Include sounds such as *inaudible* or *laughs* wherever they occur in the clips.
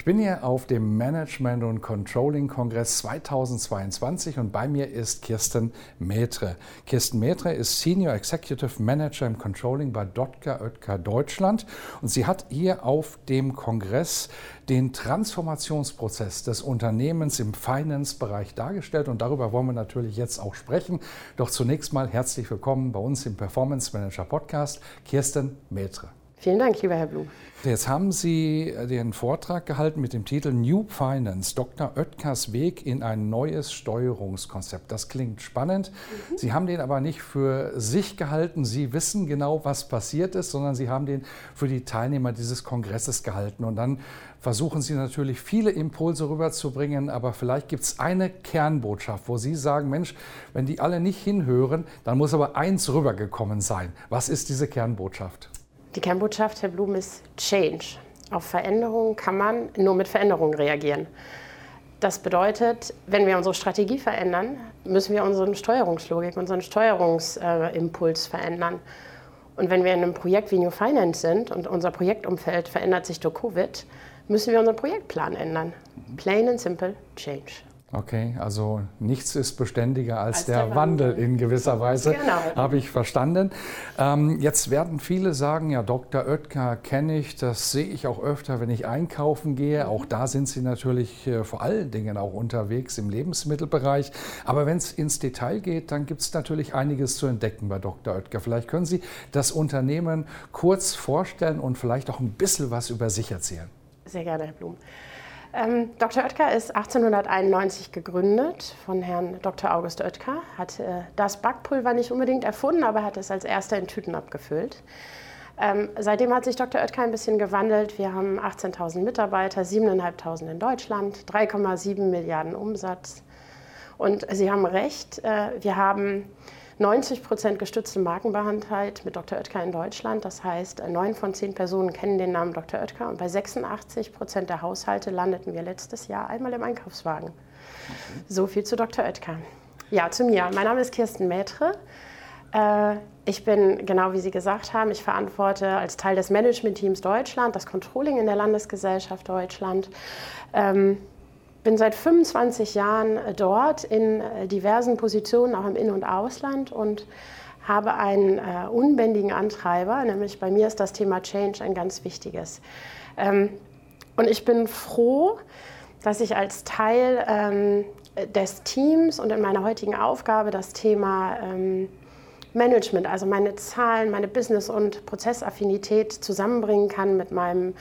Ich bin hier auf dem Management und Controlling Kongress 2022 und bei mir ist Kirsten Metre. Kirsten Metre ist Senior Executive Manager im Controlling bei Dotka Oetker Deutschland und sie hat hier auf dem Kongress den Transformationsprozess des Unternehmens im Finance-Bereich dargestellt und darüber wollen wir natürlich jetzt auch sprechen. Doch zunächst mal herzlich willkommen bei uns im Performance Manager Podcast, Kirsten Metre. Vielen Dank, lieber Herr Blum. Jetzt haben Sie den Vortrag gehalten mit dem Titel New Finance, Dr. Oetkers Weg in ein neues Steuerungskonzept. Das klingt spannend. Mhm. Sie haben den aber nicht für sich gehalten. Sie wissen genau, was passiert ist, sondern Sie haben den für die Teilnehmer dieses Kongresses gehalten. Und dann versuchen Sie natürlich viele Impulse rüberzubringen, aber vielleicht gibt es eine Kernbotschaft, wo Sie sagen, Mensch, wenn die alle nicht hinhören, dann muss aber eins rübergekommen sein. Was ist diese Kernbotschaft? Die Kernbotschaft, Herr Blum, ist Change. Auf Veränderungen kann man nur mit Veränderungen reagieren. Das bedeutet, wenn wir unsere Strategie verändern, müssen wir unsere Steuerungslogik, unseren Steuerungsimpuls verändern. Und wenn wir in einem Projekt wie New Finance sind und unser Projektumfeld verändert sich durch Covid, müssen wir unseren Projektplan ändern. Plain and simple, change. Okay, also nichts ist beständiger als, als der, der Wandel. Wandel. in gewisser Weise, genau. habe ich verstanden. Ähm, jetzt werden viele sagen, ja, Dr. Oetker kenne ich, das sehe ich auch öfter, wenn ich einkaufen gehe. Auch da sind Sie natürlich äh, vor allen Dingen auch unterwegs im Lebensmittelbereich. Aber wenn es ins Detail geht, dann gibt es natürlich einiges zu entdecken bei Dr. Oetker. Vielleicht können Sie das Unternehmen kurz vorstellen und vielleicht auch ein bisschen was über sich erzählen. Sehr gerne, Herr Blum. Ähm, Dr. Oetker ist 1891 gegründet von Herrn Dr. August Oetker, hat äh, das Backpulver nicht unbedingt erfunden, aber hat es als erster in Tüten abgefüllt. Ähm, seitdem hat sich Dr. Oetker ein bisschen gewandelt. Wir haben 18.000 Mitarbeiter, 7.500 in Deutschland, 3,7 Milliarden Umsatz. Und Sie haben recht, äh, wir haben 90 Prozent gestützte Markenbekanntheit mit Dr. Oetker in Deutschland. Das heißt, neun von zehn Personen kennen den Namen Dr. Oetker und bei 86 Prozent der Haushalte landeten wir letztes Jahr einmal im Einkaufswagen. Okay. So viel zu Dr. Oetker. Ja, zu mir. Mein Name ist Kirsten Maitre. Äh, ich bin, genau wie Sie gesagt haben, ich verantworte als Teil des Managementteams Deutschland das Controlling in der Landesgesellschaft Deutschland. Ähm, bin seit 25 Jahren äh, dort in äh, diversen Positionen, auch im In- und Ausland und habe einen äh, unbändigen Antreiber, nämlich bei mir ist das Thema Change ein ganz wichtiges. Ähm, und ich bin froh, dass ich als Teil ähm, des Teams und in meiner heutigen Aufgabe das Thema ähm, Management, also meine Zahlen, meine Business- und Prozessaffinität zusammenbringen kann mit meinem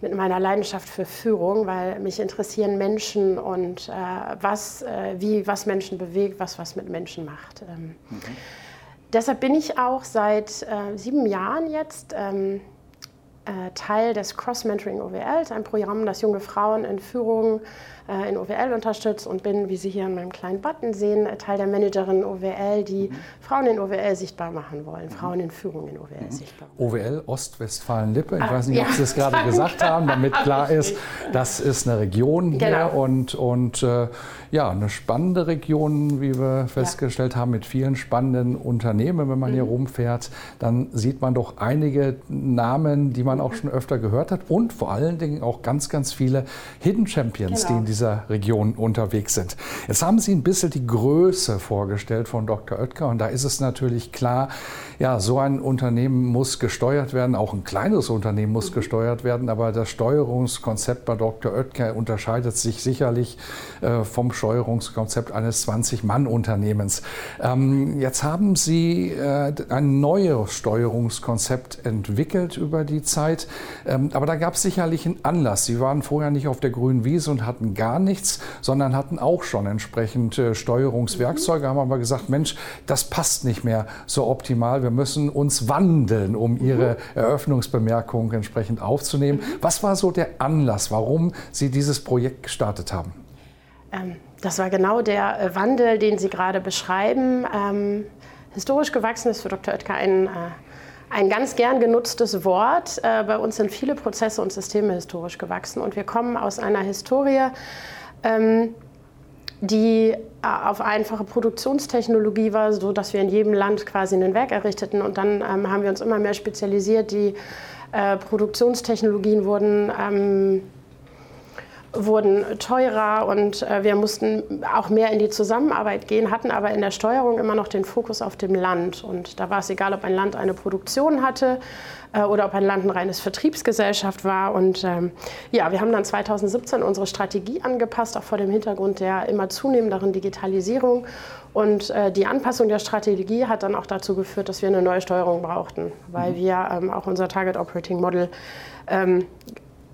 mit meiner Leidenschaft für Führung, weil mich interessieren Menschen und äh, was, äh, wie was Menschen bewegt, was was mit Menschen macht. Ähm, okay. Deshalb bin ich auch seit äh, sieben Jahren jetzt ähm, äh, Teil des Cross-Mentoring OWL, ein Programm, das junge Frauen in Führung äh, in OWL unterstützt und bin, wie Sie hier an meinem kleinen Button sehen, äh, Teil der Managerin OWL, die mhm. Frauen in OWL sichtbar machen wollen, mhm. Frauen in Führung in OWL mhm. sichtbar machen. OWL Ostwestfalen-Lippe, ich ah, weiß nicht, ob Sie es gerade *laughs* gesagt haben, damit klar ist, das ist eine Region hier genau. und, und äh, ja, eine spannende Region, wie wir festgestellt ja. haben, mit vielen spannenden Unternehmen. Wenn man mhm. hier rumfährt, dann sieht man doch einige Namen, die man auch schon öfter gehört hat und vor allen Dingen auch ganz, ganz viele Hidden Champions, genau. die in dieser Region unterwegs sind. Jetzt haben Sie ein bisschen die Größe vorgestellt von Dr. Oetker und da ist es natürlich klar, ja, so ein Unternehmen muss gesteuert werden, auch ein kleines Unternehmen muss gesteuert werden, aber das Steuerungskonzept bei Dr. Oetker unterscheidet sich sicherlich äh, vom Steuerungskonzept eines 20-Mann-Unternehmens. Ähm, jetzt haben Sie äh, ein neues Steuerungskonzept entwickelt über die Zeit. Zeit. Ähm, aber da gab es sicherlich einen Anlass. Sie waren vorher nicht auf der grünen Wiese und hatten gar nichts, sondern hatten auch schon entsprechend äh, Steuerungswerkzeuge, mhm. haben aber gesagt, Mensch, das passt nicht mehr so optimal. Wir müssen uns wandeln, um Ihre mhm. Eröffnungsbemerkung entsprechend aufzunehmen. Mhm. Was war so der Anlass, warum Sie dieses Projekt gestartet haben? Ähm, das war genau der äh, Wandel, den Sie gerade beschreiben. Ähm, historisch gewachsen ist für Dr. Oetker ein, äh, ein ganz gern genutztes Wort. Äh, bei uns sind viele Prozesse und Systeme historisch gewachsen und wir kommen aus einer Historie, ähm, die äh, auf einfache Produktionstechnologie war, so dass wir in jedem Land quasi ein Werk errichteten und dann ähm, haben wir uns immer mehr spezialisiert. Die äh, Produktionstechnologien wurden ähm, wurden teurer und äh, wir mussten auch mehr in die Zusammenarbeit gehen, hatten aber in der Steuerung immer noch den Fokus auf dem Land. Und da war es egal, ob ein Land eine Produktion hatte äh, oder ob ein Land ein reines Vertriebsgesellschaft war. Und ähm, ja, wir haben dann 2017 unsere Strategie angepasst, auch vor dem Hintergrund der immer zunehmenderen Digitalisierung. Und äh, die Anpassung der Strategie hat dann auch dazu geführt, dass wir eine neue Steuerung brauchten, weil mhm. wir ähm, auch unser Target Operating Model ähm,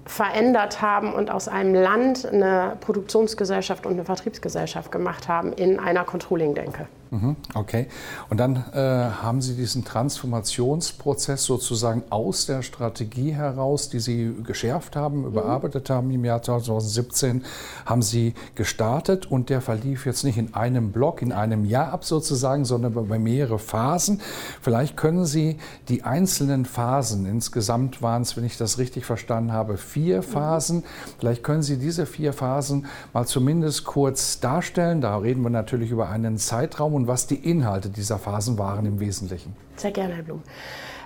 verändert haben und aus einem Land eine Produktionsgesellschaft und eine Vertriebsgesellschaft gemacht haben in einer Controlling-Denke. Mhm, okay. Und dann äh, haben Sie diesen Transformationsprozess sozusagen aus der Strategie heraus, die Sie geschärft haben, mhm. überarbeitet haben im Jahr 2017, haben Sie gestartet und der verlief jetzt nicht in einem Block, in einem Jahr ab sozusagen, sondern bei mehrere Phasen. Vielleicht können Sie die einzelnen Phasen, insgesamt waren es, wenn ich das richtig verstanden habe, vier mhm. Phasen, vielleicht können Sie diese vier Phasen mal zumindest kurz darstellen. Da reden wir natürlich über einen Zeitraum und und was die Inhalte dieser Phasen waren im Wesentlichen. Sehr gerne, Herr Blum.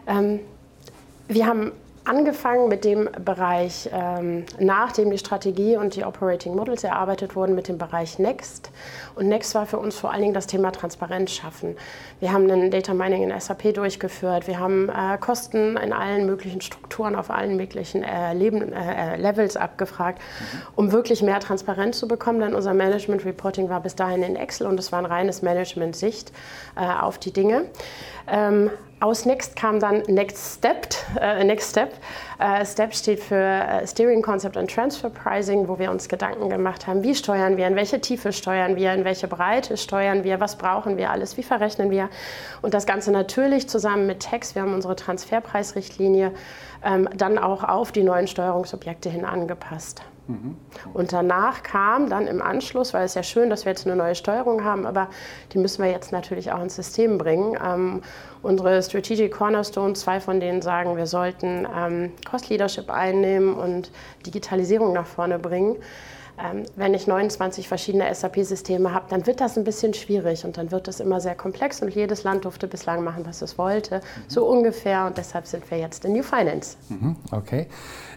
Ähm, wir haben angefangen mit dem Bereich, ähm, nachdem die Strategie und die Operating Models erarbeitet wurden, mit dem Bereich Next. Und Next war für uns vor allen Dingen das Thema Transparenz schaffen. Wir haben ein Data Mining in SAP durchgeführt. Wir haben äh, Kosten in allen möglichen Strukturen auf allen möglichen äh, Leben, äh, Levels abgefragt, um wirklich mehr Transparenz zu bekommen. Denn unser Management Reporting war bis dahin in Excel und es war ein reines Management-Sicht äh, auf die Dinge. Ähm, aus Next kam dann Next Step. Äh, Next Step. Äh, Step steht für äh, Steering Concept and Transfer Pricing, wo wir uns Gedanken gemacht haben, wie steuern wir, in welche Tiefe steuern wir, in welche Breite steuern wir, was brauchen wir alles, wie verrechnen wir. Und das Ganze natürlich zusammen mit Text. Wir haben unsere Transferpreisrichtlinie ähm, dann auch auf die neuen Steuerungsobjekte hin angepasst. Und danach kam dann im Anschluss, weil es ja schön, dass wir jetzt eine neue Steuerung haben, aber die müssen wir jetzt natürlich auch ins System bringen. Ähm, unsere Strategic Cornerstone, zwei von denen sagen, wir sollten ähm, Cost Leadership einnehmen und Digitalisierung nach vorne bringen. Ähm, wenn ich 29 verschiedene SAP-Systeme habe, dann wird das ein bisschen schwierig und dann wird das immer sehr komplex und jedes Land durfte bislang machen, was es wollte, mhm. so ungefähr und deshalb sind wir jetzt in New Finance. Mhm, okay.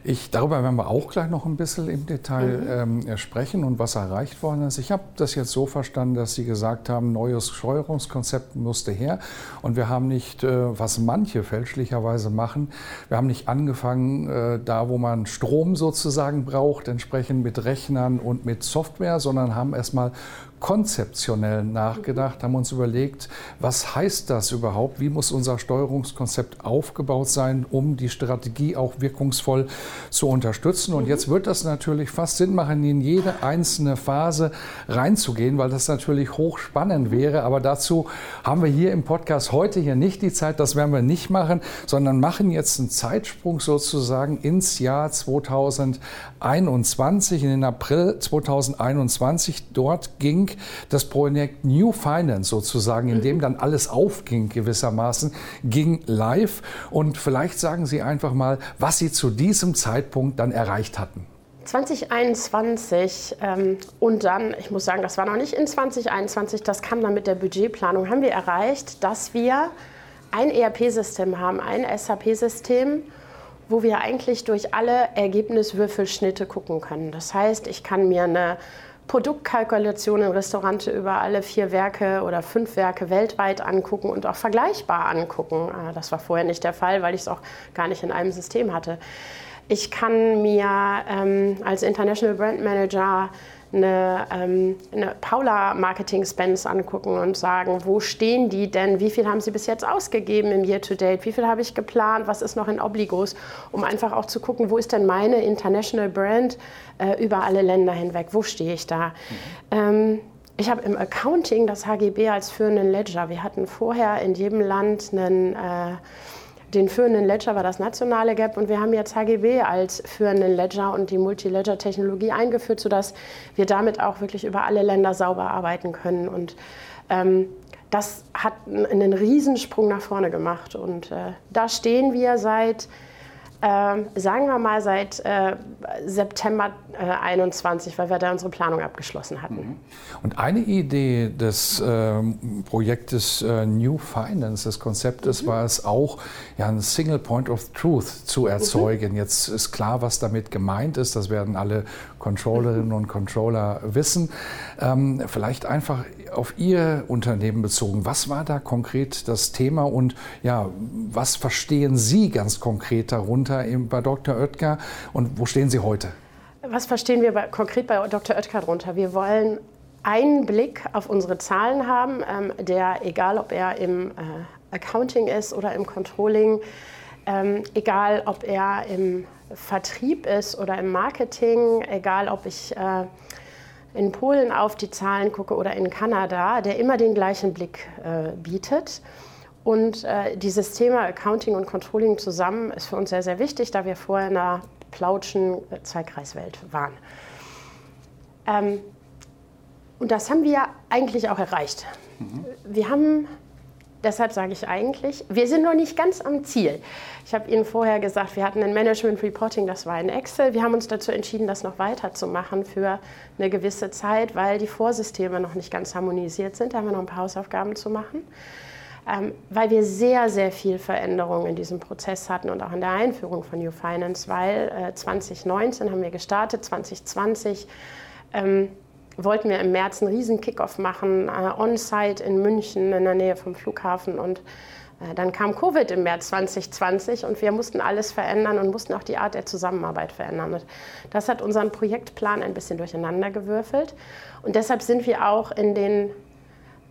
Ich, darüber werden wir auch gleich noch ein bisschen im Detail mhm. ähm, sprechen und was erreicht worden ist. Ich habe das jetzt so verstanden, dass Sie gesagt haben, neues Steuerungskonzept musste her. Und wir haben nicht, äh, was manche fälschlicherweise machen, wir haben nicht angefangen, äh, da wo man Strom sozusagen braucht, entsprechend mit Rechnern und mit Software, sondern haben erstmal konzeptionell nachgedacht, haben uns überlegt, was heißt das überhaupt? Wie muss unser Steuerungskonzept aufgebaut sein, um die Strategie auch wirkungsvoll zu unterstützen? Und jetzt wird das natürlich fast Sinn machen, in jede einzelne Phase reinzugehen, weil das natürlich hochspannend wäre. Aber dazu haben wir hier im Podcast heute hier nicht die Zeit, das werden wir nicht machen, sondern machen jetzt einen Zeitsprung sozusagen ins Jahr 2021, in den April 2021. Dort ging das Projekt New Finance sozusagen, in dem dann alles aufging gewissermaßen, ging live. Und vielleicht sagen Sie einfach mal, was Sie zu diesem Zeitpunkt dann erreicht hatten. 2021 ähm, und dann, ich muss sagen, das war noch nicht in 2021, das kam dann mit der Budgetplanung, haben wir erreicht, dass wir ein ERP-System haben, ein SAP-System, wo wir eigentlich durch alle Ergebniswürfelschnitte gucken können. Das heißt, ich kann mir eine Produktkalkulationen in Restaurante über alle vier Werke oder fünf Werke weltweit angucken und auch vergleichbar angucken. Ah, das war vorher nicht der Fall, weil ich es auch gar nicht in einem System hatte. Ich kann mir ähm, als International Brand Manager eine, ähm, eine Paula Marketing Spends angucken und sagen, wo stehen die denn? Wie viel haben sie bis jetzt ausgegeben im Year to Date? Wie viel habe ich geplant? Was ist noch in Obligos? Um einfach auch zu gucken, wo ist denn meine International Brand äh, über alle Länder hinweg? Wo stehe ich da? Mhm. Ähm, ich habe im Accounting das HGB als führenden Ledger. Wir hatten vorher in jedem Land einen äh, den führenden Ledger war das nationale Gap und wir haben jetzt HGB als führenden Ledger und die Multi-Ledger-Technologie eingeführt, sodass wir damit auch wirklich über alle Länder sauber arbeiten können. Und ähm, das hat einen Riesensprung nach vorne gemacht. Und äh, da stehen wir seit ähm, sagen wir mal seit äh, September äh, 21, weil wir da unsere Planung abgeschlossen hatten. Mhm. Und eine Idee des äh, Projektes äh, New Finance, des Konzeptes, mhm. war es auch, ja, einen Single Point of Truth zu erzeugen. Mhm. Jetzt ist klar, was damit gemeint ist. Das werden alle Controllerinnen *laughs* und Controller wissen. Ähm, vielleicht einfach auf Ihr Unternehmen bezogen. Was war da konkret das Thema und ja, was verstehen Sie ganz konkret darunter bei Dr. Oetker und wo stehen Sie heute? Was verstehen wir bei, konkret bei Dr. Oetker darunter? Wir wollen einen Blick auf unsere Zahlen haben, ähm, der, egal ob er im äh, Accounting ist oder im Controlling, ähm, egal ob er im Vertrieb ist oder im Marketing, egal ob ich äh, in Polen auf die Zahlen gucke oder in Kanada, der immer den gleichen Blick äh, bietet. Und äh, dieses Thema Accounting und Controlling zusammen ist für uns sehr, sehr wichtig, da wir vorher in einer plautschen äh, Zweikreiswelt waren. Ähm, und das haben wir eigentlich auch erreicht. Mhm. Wir haben Deshalb sage ich eigentlich, wir sind noch nicht ganz am Ziel. Ich habe Ihnen vorher gesagt, wir hatten ein Management Reporting, das war in Excel. Wir haben uns dazu entschieden, das noch weiterzumachen für eine gewisse Zeit, weil die Vorsysteme noch nicht ganz harmonisiert sind. Da haben wir noch ein paar Hausaufgaben zu machen. Ähm, weil wir sehr, sehr viel Veränderung in diesem Prozess hatten und auch in der Einführung von New Finance, weil äh, 2019 haben wir gestartet, 2020 ähm, wollten wir im März einen riesen Kickoff machen, äh, on-site in München in der Nähe vom Flughafen und äh, dann kam Covid im März 2020 und wir mussten alles verändern und mussten auch die Art der Zusammenarbeit verändern. Und das hat unseren Projektplan ein bisschen durcheinander gewürfelt. Und deshalb sind wir auch in den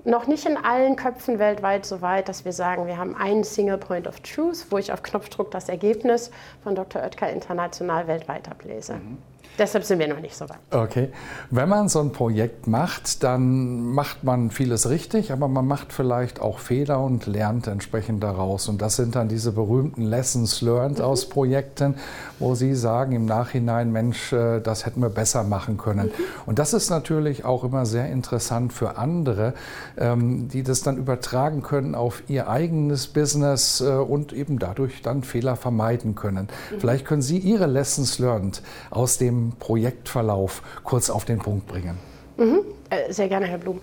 noch nicht in allen Köpfen weltweit so weit, dass wir sagen, wir haben einen Single Point of Truth, wo ich auf Knopfdruck das Ergebnis von Dr. Oetker international weltweit ablese. Mhm. Deshalb sind wir noch nicht so weit. Okay. Wenn man so ein Projekt macht, dann macht man vieles richtig, aber man macht vielleicht auch Fehler und lernt entsprechend daraus. Und das sind dann diese berühmten Lessons learned mhm. aus Projekten, wo Sie sagen im Nachhinein, Mensch, äh, das hätten wir besser machen können. Mhm. Und das ist natürlich auch immer sehr interessant für andere, ähm, die das dann übertragen können auf ihr eigenes Business äh, und eben dadurch dann Fehler vermeiden können. Mhm. Vielleicht können Sie Ihre Lessons learned aus dem Projektverlauf kurz auf den Punkt bringen? Mhm. Äh, sehr gerne, Herr Blum.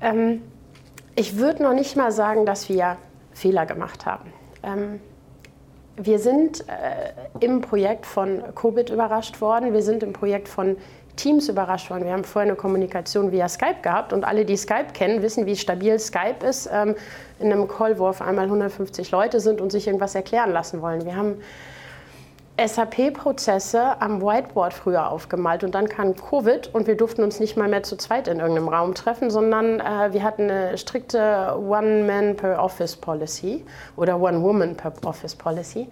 Ähm, ich würde noch nicht mal sagen, dass wir Fehler gemacht haben. Ähm, wir sind äh, im Projekt von Covid überrascht worden. Wir sind im Projekt von Teams überrascht worden. Wir haben vorher eine Kommunikation via Skype gehabt und alle, die Skype kennen, wissen, wie stabil Skype ist ähm, in einem Call, wo auf einmal 150 Leute sind und sich irgendwas erklären lassen wollen. Wir haben SAP-Prozesse am Whiteboard früher aufgemalt und dann kam Covid und wir durften uns nicht mal mehr zu zweit in irgendeinem Raum treffen, sondern äh, wir hatten eine strikte One-Man-per-Office-Policy oder One-Woman-per-Office-Policy.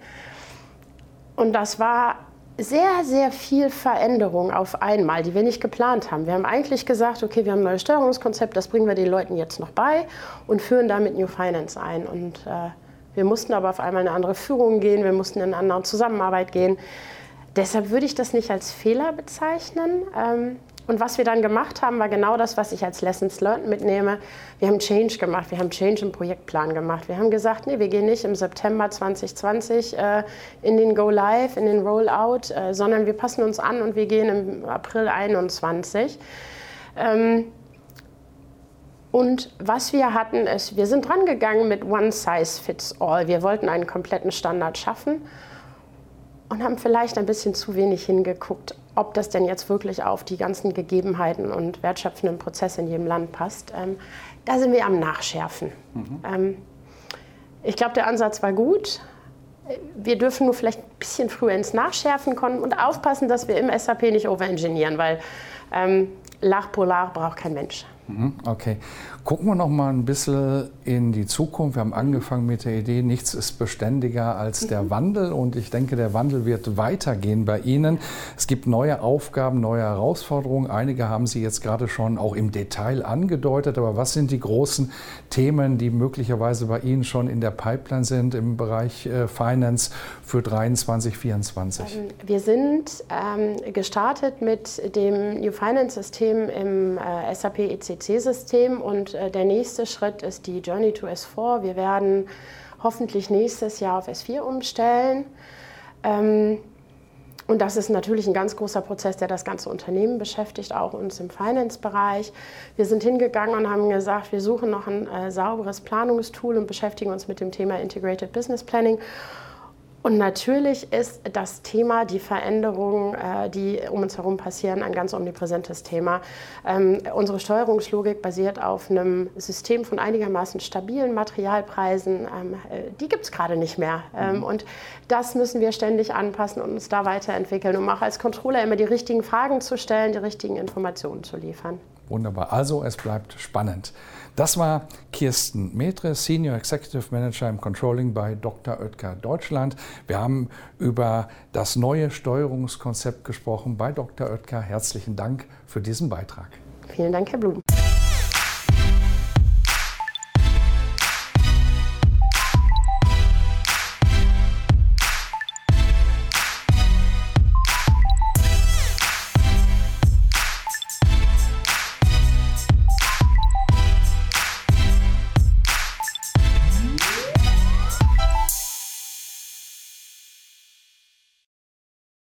Und das war sehr, sehr viel Veränderung auf einmal, die wir nicht geplant haben. Wir haben eigentlich gesagt, okay, wir haben ein neues Steuerungskonzept, das bringen wir den Leuten jetzt noch bei und führen damit New Finance ein. Und äh, wir mussten aber auf einmal eine andere Führung gehen, wir mussten in eine andere Zusammenarbeit gehen. Deshalb würde ich das nicht als Fehler bezeichnen. Ähm, und was wir dann gemacht haben, war genau das, was ich als Lessons Learned mitnehme. Wir haben Change gemacht, wir haben Change im Projektplan gemacht. Wir haben gesagt, nee, wir gehen nicht im September 2020 äh, in den Go Live, in den Rollout, äh, sondern wir passen uns an und wir gehen im April 21. Ähm, und was wir hatten, ist, wir sind dran gegangen mit One Size Fits All. Wir wollten einen kompletten Standard schaffen und haben vielleicht ein bisschen zu wenig hingeguckt, ob das denn jetzt wirklich auf die ganzen Gegebenheiten und wertschöpfenden Prozesse in jedem Land passt. Ähm, da sind wir am Nachschärfen. Mhm. Ähm, ich glaube, der Ansatz war gut. wir dürfen nur vielleicht ein bisschen früher ins Nachschärfen kommen und aufpassen, dass wir im SAP nicht overengineeren, weil ähm, Lach Polar braucht kein Mensch. Mhm, okay. Gucken wir noch mal ein bisschen in die Zukunft. Wir haben angefangen mit der Idee, nichts ist beständiger als der mhm. Wandel. Und ich denke, der Wandel wird weitergehen bei Ihnen. Es gibt neue Aufgaben, neue Herausforderungen. Einige haben Sie jetzt gerade schon auch im Detail angedeutet. Aber was sind die großen Themen, die möglicherweise bei Ihnen schon in der Pipeline sind im Bereich äh, Finance für 2023, 2024? Ähm, wir sind ähm, gestartet mit dem New Finance System im äh, SAP ECC System und äh, der nächste Schritt ist die Journey to S4. Wir werden hoffentlich nächstes Jahr auf S4 umstellen. Ähm, und das ist natürlich ein ganz großer Prozess, der das ganze Unternehmen beschäftigt, auch uns im Finance-Bereich. Wir sind hingegangen und haben gesagt, wir suchen noch ein äh, sauberes Planungstool und beschäftigen uns mit dem Thema Integrated Business Planning. Und natürlich ist das Thema, die Veränderungen, äh, die um uns herum passieren, ein ganz omnipräsentes Thema. Ähm, unsere Steuerungslogik basiert auf einem System von einigermaßen stabilen Materialpreisen. Ähm, äh, die gibt es gerade nicht mehr. Ähm, mhm. Und das müssen wir ständig anpassen und uns da weiterentwickeln, um auch als Controller immer die richtigen Fragen zu stellen, die richtigen Informationen zu liefern. Wunderbar. Also es bleibt spannend. Das war Kirsten Metre, Senior Executive Manager im Controlling bei Dr. Oetker Deutschland. Wir haben über das neue Steuerungskonzept gesprochen bei Dr. Oetker. Herzlichen Dank für diesen Beitrag. Vielen Dank, Herr Blum.